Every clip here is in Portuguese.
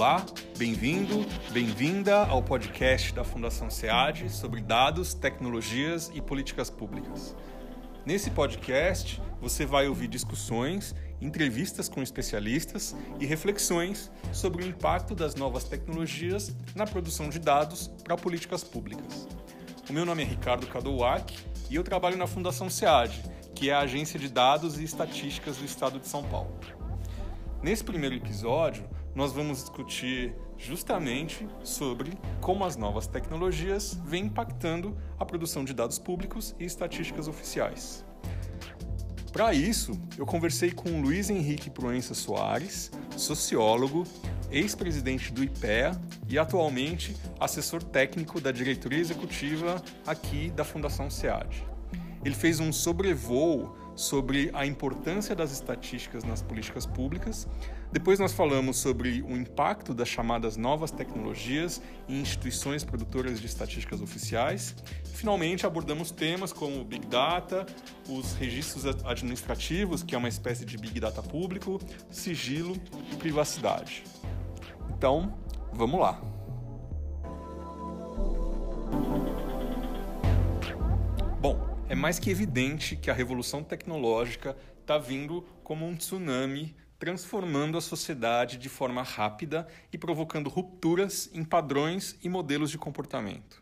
Olá, bem-vindo, bem-vinda ao podcast da Fundação SEAD sobre dados, tecnologias e políticas públicas. Nesse podcast, você vai ouvir discussões, entrevistas com especialistas e reflexões sobre o impacto das novas tecnologias na produção de dados para políticas públicas. O meu nome é Ricardo Cadouac e eu trabalho na Fundação SEAD, que é a agência de dados e estatísticas do estado de São Paulo. Nesse primeiro episódio, nós vamos discutir justamente sobre como as novas tecnologias vêm impactando a produção de dados públicos e estatísticas oficiais. Para isso, eu conversei com Luiz Henrique Proença Soares, sociólogo, ex-presidente do IPEA e atualmente assessor técnico da diretoria executiva aqui da Fundação SEAD. Ele fez um sobrevoo sobre a importância das estatísticas nas políticas públicas. Depois nós falamos sobre o impacto das chamadas novas tecnologias em instituições produtoras de estatísticas oficiais. Finalmente abordamos temas como Big Data, os registros administrativos, que é uma espécie de Big Data público, sigilo e privacidade. Então, vamos lá. É mais que evidente que a revolução tecnológica está vindo como um tsunami, transformando a sociedade de forma rápida e provocando rupturas em padrões e modelos de comportamento.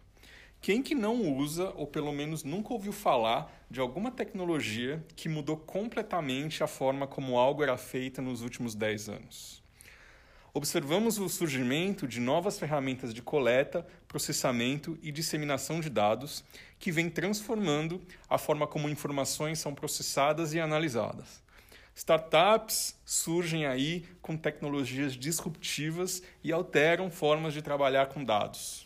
Quem que não usa, ou pelo menos nunca ouviu falar, de alguma tecnologia que mudou completamente a forma como algo era feito nos últimos 10 anos? Observamos o surgimento de novas ferramentas de coleta, processamento e disseminação de dados que vêm transformando a forma como informações são processadas e analisadas. Startups surgem aí com tecnologias disruptivas e alteram formas de trabalhar com dados.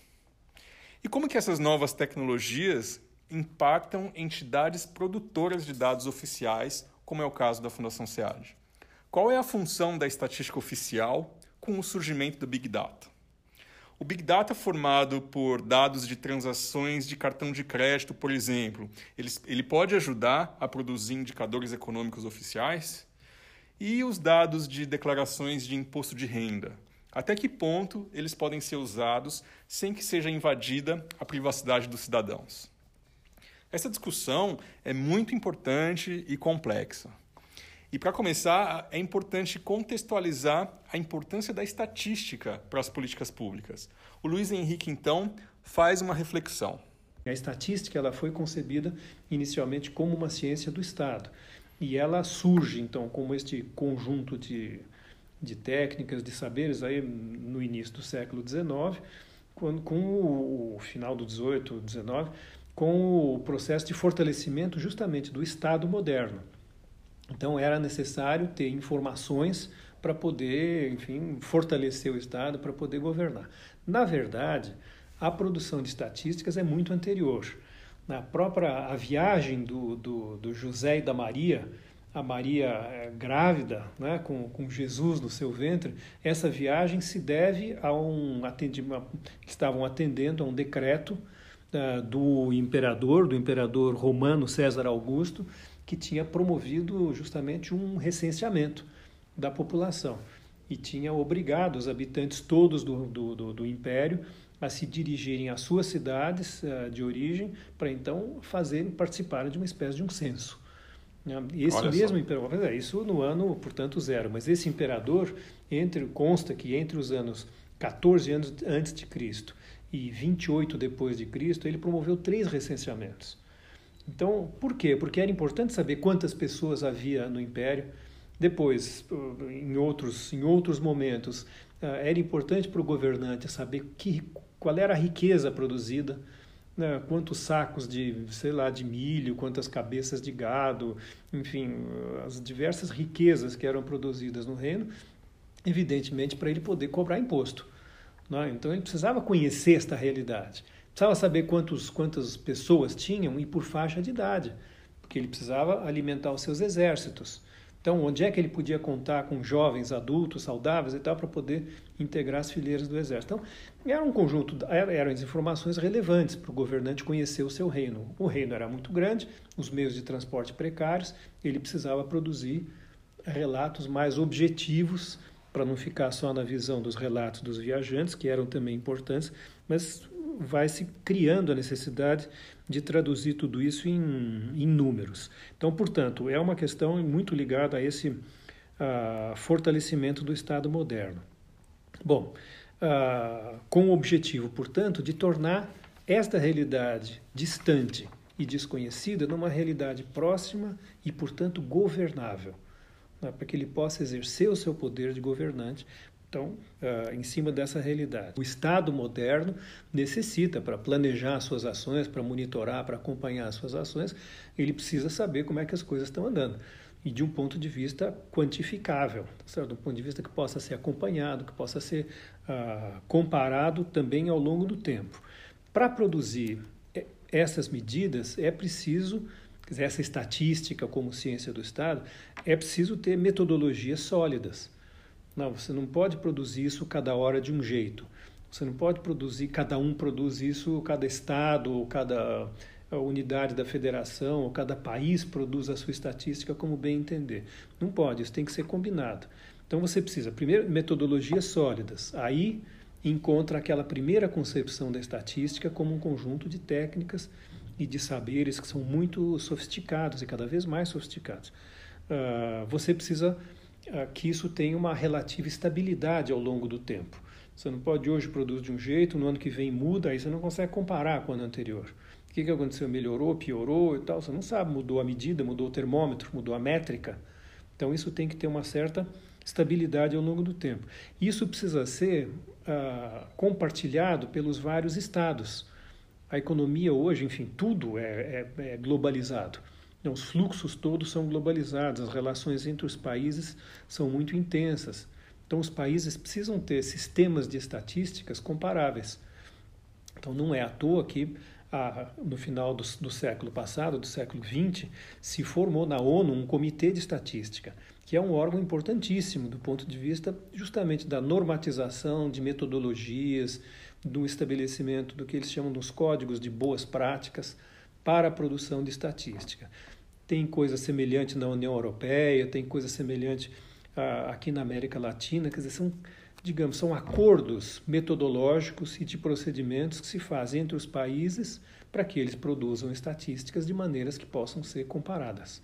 E como que essas novas tecnologias impactam entidades produtoras de dados oficiais, como é o caso da Fundação SEAD? Qual é a função da estatística oficial com o surgimento do Big Data. O Big Data, formado por dados de transações de cartão de crédito, por exemplo, ele, ele pode ajudar a produzir indicadores econômicos oficiais? E os dados de declarações de imposto de renda? Até que ponto eles podem ser usados sem que seja invadida a privacidade dos cidadãos? Essa discussão é muito importante e complexa. E para começar, é importante contextualizar a importância da estatística para as políticas públicas. O Luiz Henrique, então, faz uma reflexão. A estatística ela foi concebida inicialmente como uma ciência do Estado. E ela surge, então, como este conjunto de, de técnicas, de saberes, aí no início do século XIX, quando, com o, o final do 18, 19, com o processo de fortalecimento justamente do Estado moderno. Então era necessário ter informações para poder, enfim, fortalecer o Estado, para poder governar. Na verdade, a produção de estatísticas é muito anterior. Na própria a viagem do, do, do José e da Maria, a Maria é, grávida, né, com, com Jesus no seu ventre, essa viagem se deve a um atendimento, estavam atendendo a um decreto uh, do imperador, do imperador romano César Augusto, que tinha promovido justamente um recenseamento da população e tinha obrigado os habitantes todos do, do, do, do império a se dirigirem às suas cidades uh, de origem para então fazerem participarem de uma espécie de um censo. Né? Esse Olha mesmo só. imperador, é, isso no ano, portanto, zero, mas esse imperador entre consta que entre os anos 14 anos antes de Cristo e 28 depois de Cristo, ele promoveu três recenseamentos. Então, por quê? Porque era importante saber quantas pessoas havia no império. Depois, em outros, em outros momentos, eh, era importante para o governante saber que, qual era a riqueza produzida, né? quantos sacos de, sei lá, de milho, quantas cabeças de gado, enfim, as diversas riquezas que eram produzidas no reino, evidentemente para ele poder cobrar imposto. Né? Então ele precisava conhecer esta realidade. Precisava saber quantos, quantas pessoas tinham e por faixa de idade, porque ele precisava alimentar os seus exércitos. Então, onde é que ele podia contar com jovens, adultos, saudáveis e tal, para poder integrar as fileiras do exército? Então, era um conjunto, eram as informações relevantes para o governante conhecer o seu reino. O reino era muito grande, os meios de transporte precários, ele precisava produzir relatos mais objetivos para não ficar só na visão dos relatos dos viajantes, que eram também importantes, mas vai se criando a necessidade de traduzir tudo isso em, em números. Então, portanto, é uma questão muito ligada a esse uh, fortalecimento do Estado moderno. Bom, uh, com o objetivo, portanto, de tornar esta realidade distante e desconhecida numa realidade próxima e, portanto, governável né, para que ele possa exercer o seu poder de governante. Então, uh, em cima dessa realidade. O Estado moderno necessita, para planejar suas ações, para monitorar, para acompanhar as suas ações, ele precisa saber como é que as coisas estão andando. E de um ponto de vista quantificável, tá certo? de um ponto de vista que possa ser acompanhado, que possa ser uh, comparado também ao longo do tempo. Para produzir eh, essas medidas, é preciso essa estatística como ciência do Estado, é preciso ter metodologias sólidas. Não, você não pode produzir isso cada hora de um jeito. Você não pode produzir, cada um produz isso, cada estado, ou cada unidade da federação, ou cada país produz a sua estatística como bem entender. Não pode, isso tem que ser combinado. Então você precisa, primeiro, metodologias sólidas. Aí encontra aquela primeira concepção da estatística como um conjunto de técnicas e de saberes que são muito sofisticados e cada vez mais sofisticados. Uh, você precisa que isso tenha uma relativa estabilidade ao longo do tempo. Você não pode hoje produzir de um jeito, no ano que vem muda, aí você não consegue comparar com o ano anterior. O que, que aconteceu? Melhorou, piorou e tal? Você não sabe, mudou a medida, mudou o termômetro, mudou a métrica. Então isso tem que ter uma certa estabilidade ao longo do tempo. Isso precisa ser uh, compartilhado pelos vários estados a economia hoje, enfim, tudo é, é, é globalizado. Então, os fluxos todos são globalizados, as relações entre os países são muito intensas. Então, os países precisam ter sistemas de estatísticas comparáveis. Então, não é à toa que ah, no final do, do, século passado, do século XX, se formou na ONU um comitê de estatística, que é um órgão importantíssimo do ponto de vista justamente da normatização de metodologias, do estabelecimento do que eles chamam dos códigos de boas práticas para a produção de estatística. Tem coisa semelhante na União Europeia, tem coisa semelhante ah, aqui na América Latina, quer dizer, são, digamos, são acordos metodológicos e de procedimentos que se fazem entre os países para que eles produzam estatísticas de maneiras que possam ser comparadas,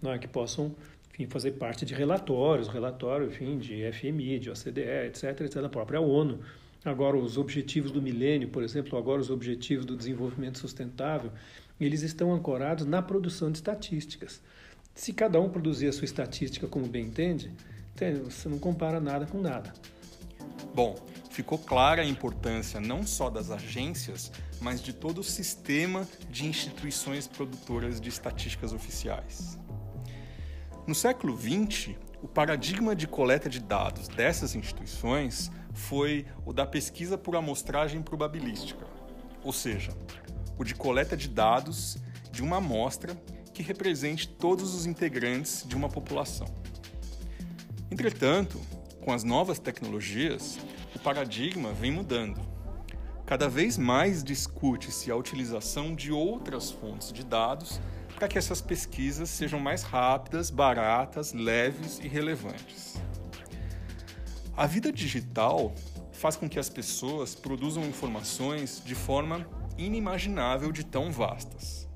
não é? que possam enfim, fazer parte de relatórios, relatório, enfim, de FMI, de OCDE, etc., etc., da própria ONU, agora os objetivos do milênio, por exemplo, agora os objetivos do desenvolvimento sustentável, eles estão ancorados na produção de estatísticas. Se cada um produzir a sua estatística como bem entende, você não compara nada com nada. Bom, ficou clara a importância não só das agências, mas de todo o sistema de instituições produtoras de estatísticas oficiais. No século XX, o paradigma de coleta de dados dessas instituições foi o da pesquisa por amostragem probabilística, ou seja, o de coleta de dados de uma amostra que represente todos os integrantes de uma população. Entretanto, com as novas tecnologias, o paradigma vem mudando. Cada vez mais discute-se a utilização de outras fontes de dados para que essas pesquisas sejam mais rápidas, baratas, leves e relevantes. A vida digital faz com que as pessoas produzam informações de forma inimaginável de tão vastas.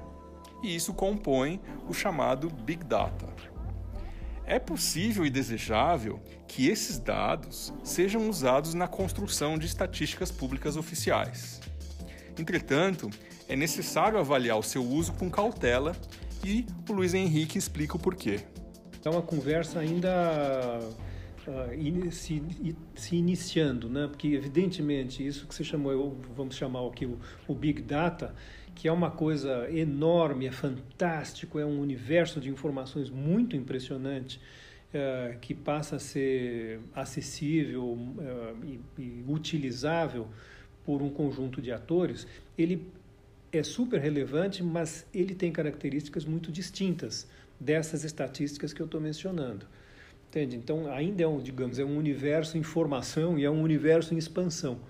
E isso compõe o chamado Big Data. É possível e desejável que esses dados sejam usados na construção de estatísticas públicas oficiais. Entretanto, é necessário avaliar o seu uso com cautela e o Luiz Henrique explica o porquê. É uma conversa ainda uh, se, se, iniciando, né? porque evidentemente isso que você chamou, vamos chamar aqui o, o Big Data, que é uma coisa enorme, é fantástico, é um universo de informações muito impressionante, uh, que passa a ser acessível uh, e, e utilizável por um conjunto de atores, ele é super relevante, mas ele tem características muito distintas dessas estatísticas que eu estou mencionando. Entende? Então, ainda é um, digamos, é um universo em formação e é um universo em expansão.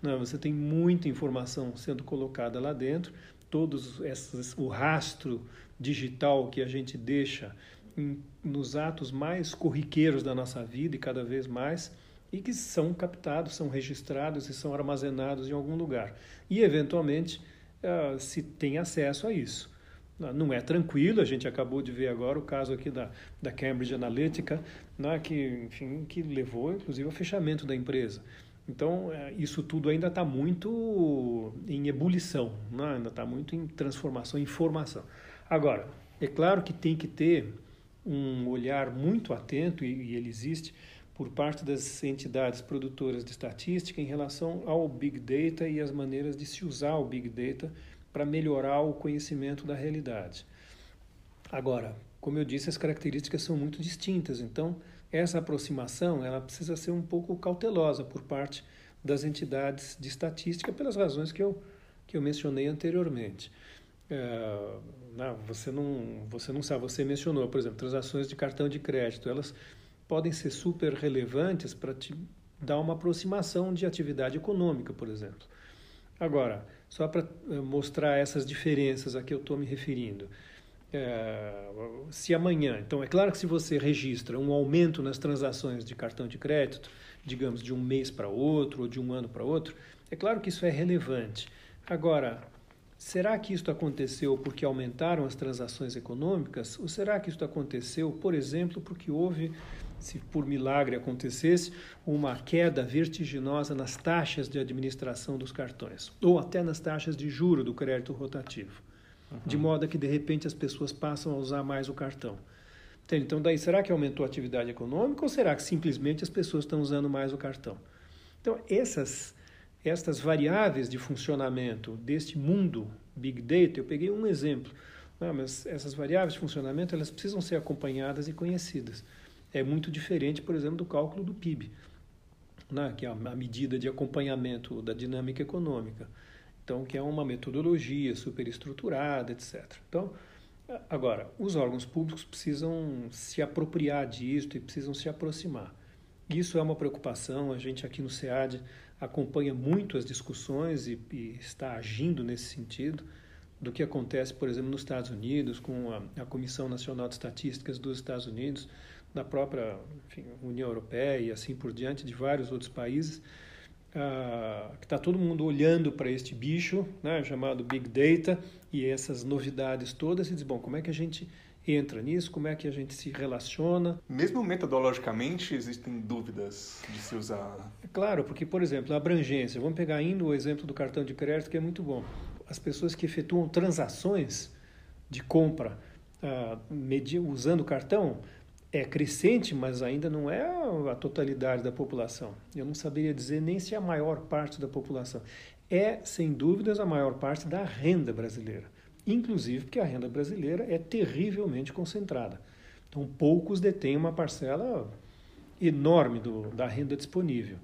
Não, né? você tem muita informação sendo colocada lá dentro, todos esses, o rastro digital que a gente deixa em, nos atos mais corriqueiros da nossa vida e cada vez mais, e que são captados, são registrados e são armazenados em algum lugar. E, eventualmente, uh, se tem acesso a isso. Não é tranquilo, a gente acabou de ver agora o caso aqui da, da Cambridge Analytica, né, que, enfim, que levou, inclusive, ao fechamento da empresa. Então, é, isso tudo ainda está muito em ebulição, né? ainda está muito em transformação, em formação. Agora, é claro que tem que ter um olhar muito atento, e, e ele existe, por parte das entidades produtoras de estatística em relação ao Big Data e as maneiras de se usar o Big Data para melhorar o conhecimento da realidade. Agora, como eu disse, as características são muito distintas, então essa aproximação ela precisa ser um pouco cautelosa por parte das entidades de estatística pelas razões que eu, que eu mencionei anteriormente. É, não, você, não, você não sabe, você mencionou, por exemplo, transações de cartão de crédito, elas podem ser super relevantes para te dar uma aproximação de atividade econômica, por exemplo. Agora, só para eh, mostrar essas diferenças a que eu estou me referindo. É, se amanhã, então é claro que se você registra um aumento nas transações de cartão de crédito, digamos de um mês para outro ou de um ano para outro, é claro que isso é relevante. Agora, será que isso aconteceu porque aumentaram as transações econômicas? Ou será que isso aconteceu, por exemplo, porque houve se por milagre acontecesse, uma queda vertiginosa nas taxas de administração dos cartões, ou até nas taxas de juro do crédito rotativo, uhum. de modo que de repente as pessoas passam a usar mais o cartão. Então, daí, será que aumentou a atividade econômica ou será que simplesmente as pessoas estão usando mais o cartão? Então, essas, essas variáveis de funcionamento deste mundo Big Data, eu peguei um exemplo, não, mas essas variáveis de funcionamento elas precisam ser acompanhadas e conhecidas é muito diferente, por exemplo, do cálculo do PIB, né, que é a medida de acompanhamento da dinâmica econômica. Então, que é uma metodologia superestruturada, etc. Então, agora, os órgãos públicos precisam se apropriar disso e precisam se aproximar. Isso é uma preocupação, a gente aqui no SEAD acompanha muito as discussões e, e está agindo nesse sentido do que acontece, por exemplo, nos Estados Unidos, com a, a Comissão Nacional de Estatísticas dos Estados Unidos, da própria enfim, União Europeia e assim por diante, de vários outros países, ah, que está todo mundo olhando para este bicho, né, chamado Big Data, e essas novidades todas, e diz, bom, como é que a gente entra nisso, como é que a gente se relaciona. Mesmo metodologicamente existem dúvidas de se usar. Claro, porque, por exemplo, a abrangência, vamos pegar ainda o exemplo do cartão de crédito, que é muito bom. As pessoas que efetuam transações de compra uh, usando o cartão, é crescente, mas ainda não é a totalidade da população. Eu não saberia dizer nem se é a maior parte da população. É, sem dúvidas, a maior parte da renda brasileira. Inclusive porque a renda brasileira é terrivelmente concentrada. Então, poucos detêm uma parcela enorme do, da renda disponível.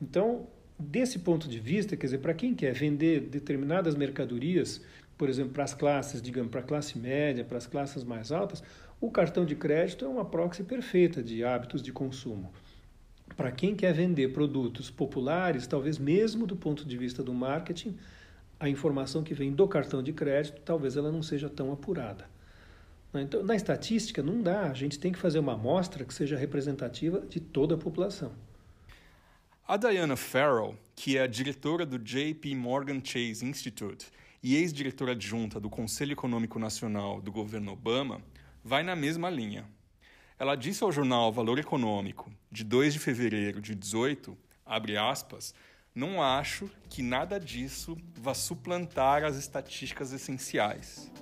Então, desse ponto de vista, quer dizer, para quem quer vender determinadas mercadorias, por exemplo, para as classes, digamos, para a classe média, para as classes mais altas, o cartão de crédito é uma proxy perfeita de hábitos de consumo. Para quem quer vender produtos populares, talvez mesmo do ponto de vista do marketing, a informação que vem do cartão de crédito talvez ela não seja tão apurada. Então, na estatística, não dá. A gente tem que fazer uma amostra que seja representativa de toda a população. A Diana Farrell, que é diretora do JP Morgan Chase Institute e ex-diretora adjunta do Conselho Econômico Nacional do governo Obama, vai na mesma linha. Ela disse ao jornal Valor Econômico, de 2 de fevereiro de 18, abre aspas, não acho que nada disso vá suplantar as estatísticas essenciais,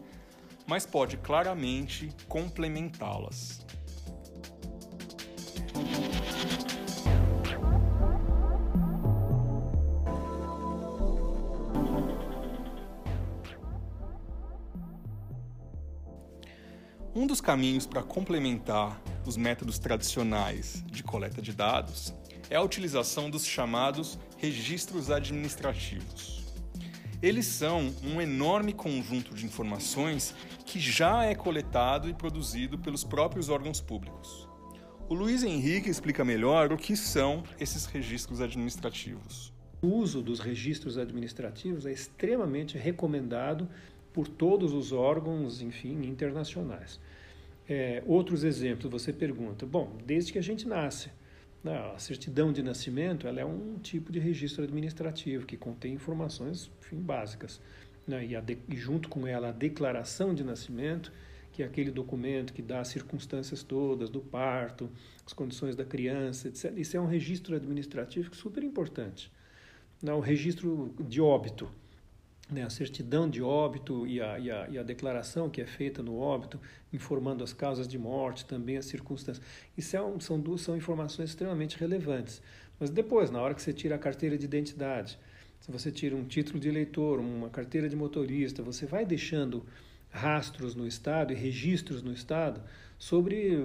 mas pode claramente complementá-las. Um dos caminhos para complementar os métodos tradicionais de coleta de dados é a utilização dos chamados registros administrativos. Eles são um enorme conjunto de informações que já é coletado e produzido pelos próprios órgãos públicos. O Luiz Henrique explica melhor o que são esses registros administrativos. O uso dos registros administrativos é extremamente recomendado por todos os órgãos, enfim, internacionais. É, outros exemplos, você pergunta, bom, desde que a gente nasce, né, a certidão de nascimento ela é um tipo de registro administrativo que contém informações enfim, básicas. Né, e, de, e junto com ela a declaração de nascimento, que é aquele documento que dá as circunstâncias todas do parto, as condições da criança, etc. Isso é um registro administrativo super importante. Né, o registro de óbito né, a certidão de óbito e a, e, a, e a declaração que é feita no óbito, informando as causas de morte, também as circunstâncias. Isso é um, são duas são informações extremamente relevantes. Mas depois, na hora que você tira a carteira de identidade, se você tira um título de eleitor, uma carteira de motorista, você vai deixando rastros no Estado e registros no Estado sobre,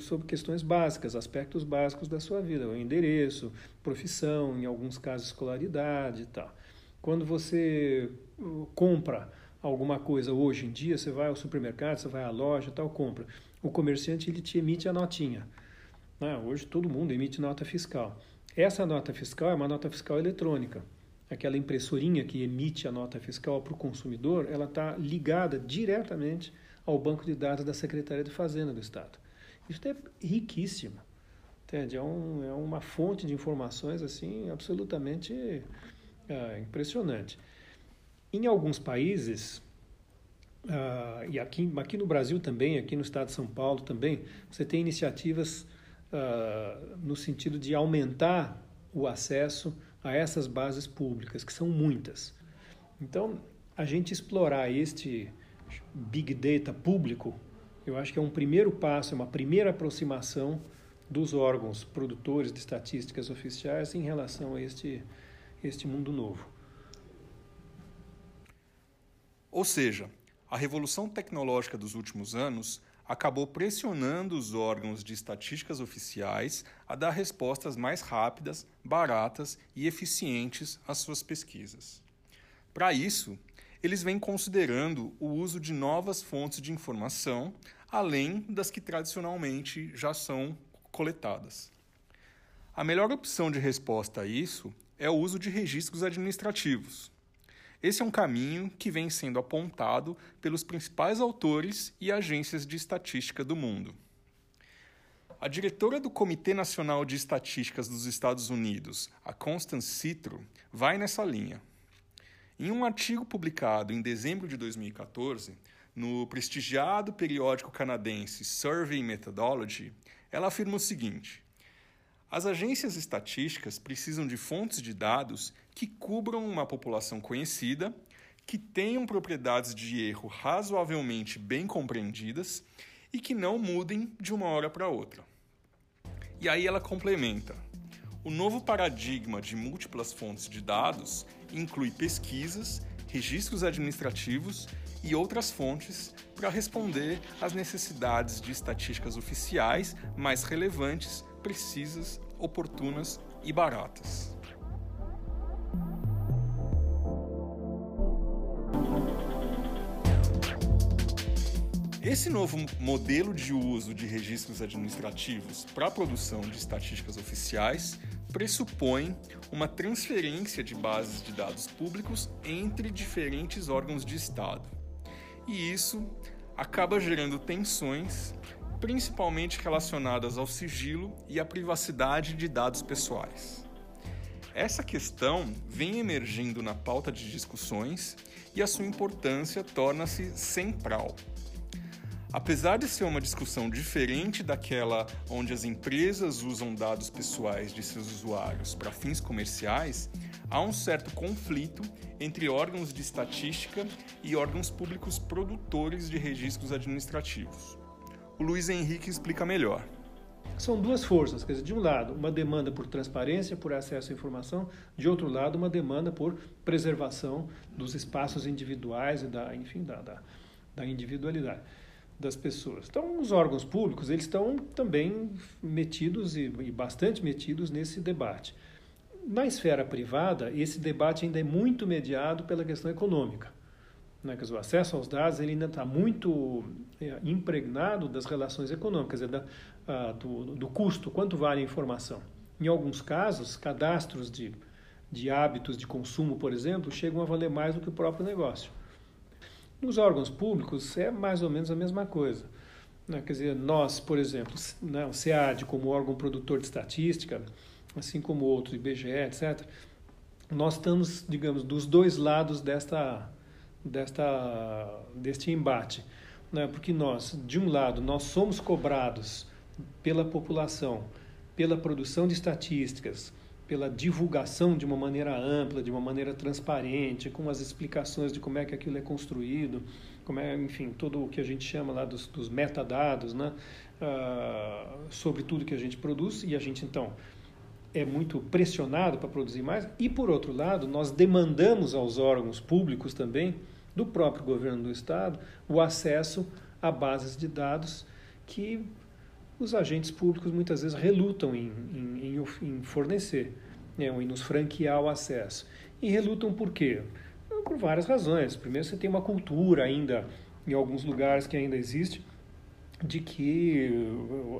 sobre questões básicas, aspectos básicos da sua vida, o endereço, profissão, em alguns casos escolaridade e tal. Quando você uh, compra alguma coisa hoje em dia, você vai ao supermercado, você vai à loja, tal, compra. O comerciante ele te emite a notinha. Né? Hoje todo mundo emite nota fiscal. Essa nota fiscal é uma nota fiscal eletrônica. Aquela impressorinha que emite a nota fiscal para o consumidor, ela está ligada diretamente ao banco de dados da Secretaria de Fazenda do Estado. Isso é riquíssimo. Entende? É, um, é uma fonte de informações assim absolutamente é, impressionante. Em alguns países, uh, e aqui, aqui no Brasil também, aqui no estado de São Paulo também, você tem iniciativas uh, no sentido de aumentar o acesso a essas bases públicas, que são muitas. Então, a gente explorar este Big Data público, eu acho que é um primeiro passo, é uma primeira aproximação dos órgãos produtores de estatísticas oficiais em relação a este este mundo novo. Ou seja, a revolução tecnológica dos últimos anos acabou pressionando os órgãos de estatísticas oficiais a dar respostas mais rápidas, baratas e eficientes às suas pesquisas. Para isso, eles vêm considerando o uso de novas fontes de informação, além das que tradicionalmente já são coletadas. A melhor opção de resposta a isso é o uso de registros administrativos. Esse é um caminho que vem sendo apontado pelos principais autores e agências de estatística do mundo. A diretora do Comitê Nacional de Estatísticas dos Estados Unidos, a Constance Citro, vai nessa linha. Em um artigo publicado em dezembro de 2014, no prestigiado periódico canadense Survey Methodology, ela afirma o seguinte: as agências estatísticas precisam de fontes de dados que cubram uma população conhecida, que tenham propriedades de erro razoavelmente bem compreendidas e que não mudem de uma hora para outra. E aí ela complementa: o novo paradigma de múltiplas fontes de dados inclui pesquisas, registros administrativos e outras fontes para responder às necessidades de estatísticas oficiais mais relevantes precisas, oportunas e baratas. Esse novo modelo de uso de registros administrativos para a produção de estatísticas oficiais pressupõe uma transferência de bases de dados públicos entre diferentes órgãos de Estado. E isso acaba gerando tensões principalmente relacionadas ao sigilo e à privacidade de dados pessoais. Essa questão vem emergindo na pauta de discussões e a sua importância torna-se central. Apesar de ser uma discussão diferente daquela onde as empresas usam dados pessoais de seus usuários para fins comerciais, há um certo conflito entre órgãos de estatística e órgãos públicos produtores de registros administrativos o Luiz Henrique explica melhor. São duas forças, quer dizer, de um lado, uma demanda por transparência, por acesso à informação, de outro lado, uma demanda por preservação dos espaços individuais e da, enfim, da, da, da individualidade das pessoas. Então, os órgãos públicos, eles estão também metidos e, e bastante metidos nesse debate. Na esfera privada, esse debate ainda é muito mediado pela questão econômica. Né? Quer dizer, o acesso aos dados ele ainda está muito é, impregnado das relações econômicas, da, a, do, do custo, quanto vale a informação. Em alguns casos, cadastros de, de hábitos de consumo, por exemplo, chegam a valer mais do que o próprio negócio. Nos órgãos públicos é mais ou menos a mesma coisa. Né? Quer dizer, nós, por exemplo, né, o SEAD como órgão produtor de estatística, assim como outros, IBGE, etc., nós estamos, digamos, dos dois lados desta, desta, deste embate. Né? Porque nós, de um lado, nós somos cobrados pela população, pela produção de estatísticas, pela divulgação de uma maneira ampla, de uma maneira transparente, com as explicações de como é que aquilo é construído, como é, enfim, todo o que a gente chama lá dos, dos metadados, né, uh, sobre tudo que a gente produz e a gente então é muito pressionado para produzir mais e por outro lado nós demandamos aos órgãos públicos também do próprio governo do estado o acesso a bases de dados que os agentes públicos muitas vezes relutam em, em, em fornecer, né, em nos franquear o acesso. E relutam por quê? Por várias razões. Primeiro, você tem uma cultura ainda, em alguns lugares que ainda existe, de que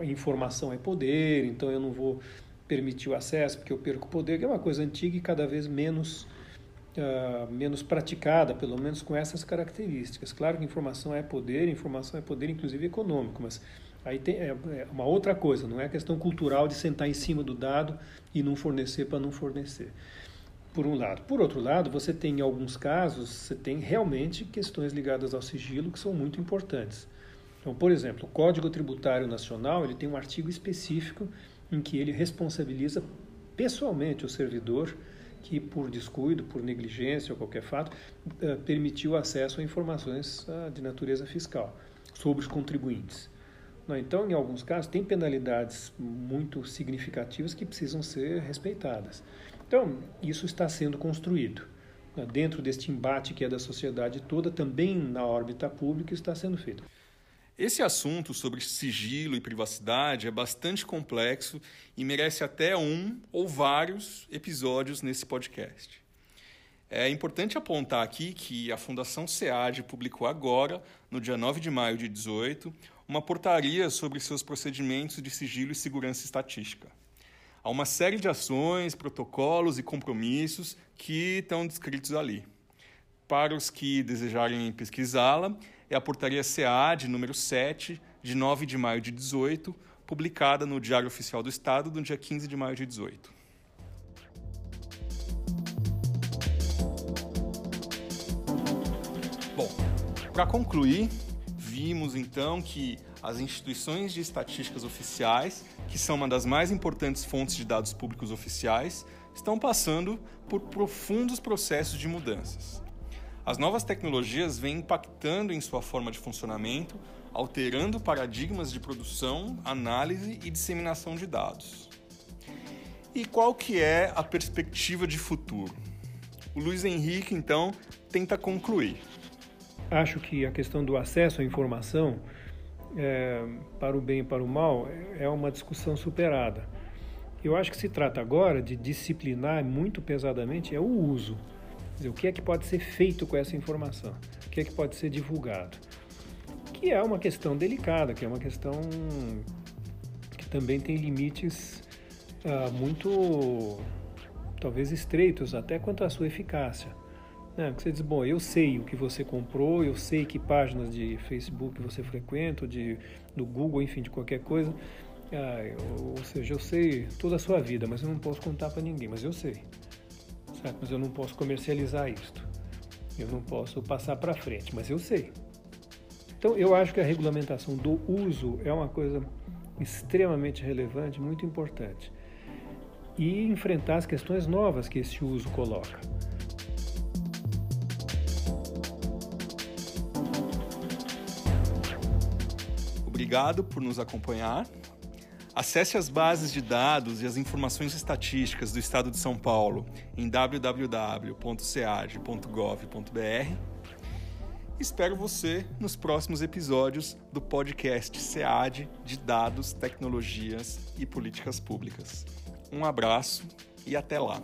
a informação é poder, então eu não vou permitir o acesso porque eu perco o poder, que é uma coisa antiga e cada vez menos, uh, menos praticada, pelo menos com essas características. Claro que informação é poder, informação é poder inclusive econômico, mas Aí tem é, é uma outra coisa, não é questão cultural de sentar em cima do dado e não fornecer para não fornecer. Por um lado. Por outro lado, você tem em alguns casos, você tem realmente questões ligadas ao sigilo que são muito importantes. Então, por exemplo, o Código Tributário Nacional, ele tem um artigo específico em que ele responsabiliza pessoalmente o servidor que por descuido, por negligência ou qualquer fato, eh, permitiu acesso a informações ah, de natureza fiscal sobre os contribuintes. Então, em alguns casos, tem penalidades muito significativas que precisam ser respeitadas. Então, isso está sendo construído. Né? Dentro deste embate que é da sociedade toda, também na órbita pública está sendo feito. Esse assunto sobre sigilo e privacidade é bastante complexo e merece até um ou vários episódios nesse podcast. É importante apontar aqui que a Fundação SEAD publicou agora, no dia 9 de maio de 18, uma portaria sobre seus procedimentos de sigilo e segurança estatística. Há uma série de ações, protocolos e compromissos que estão descritos ali. Para os que desejarem pesquisá-la, é a portaria CAD número 7, de 9 de maio de 18, publicada no Diário Oficial do Estado no dia 15 de maio de 18. Bom, para concluir, vimos então que as instituições de estatísticas oficiais, que são uma das mais importantes fontes de dados públicos oficiais, estão passando por profundos processos de mudanças. As novas tecnologias vêm impactando em sua forma de funcionamento, alterando paradigmas de produção, análise e disseminação de dados. E qual que é a perspectiva de futuro? O Luiz Henrique, então, tenta concluir acho que a questão do acesso à informação, é, para o bem e para o mal, é uma discussão superada. Eu acho que se trata agora de disciplinar muito pesadamente é o uso. Dizer, o que é que pode ser feito com essa informação? O que é que pode ser divulgado? Que é uma questão delicada, que é uma questão que também tem limites ah, muito, talvez estreitos, até quanto à sua eficácia. É, você diz, bom, eu sei o que você comprou, eu sei que páginas de Facebook você frequenta, de, do Google, enfim, de qualquer coisa. Ah, eu, ou seja, eu sei toda a sua vida, mas eu não posso contar para ninguém, mas eu sei. Certo? Mas eu não posso comercializar isto. Eu não posso passar para frente, mas eu sei. Então, eu acho que a regulamentação do uso é uma coisa extremamente relevante, muito importante. E enfrentar as questões novas que esse uso coloca. obrigado por nos acompanhar. Acesse as bases de dados e as informações estatísticas do Estado de São Paulo em www.cead.gov.br. Espero você nos próximos episódios do podcast SEAD de Dados, Tecnologias e Políticas Públicas. Um abraço e até lá!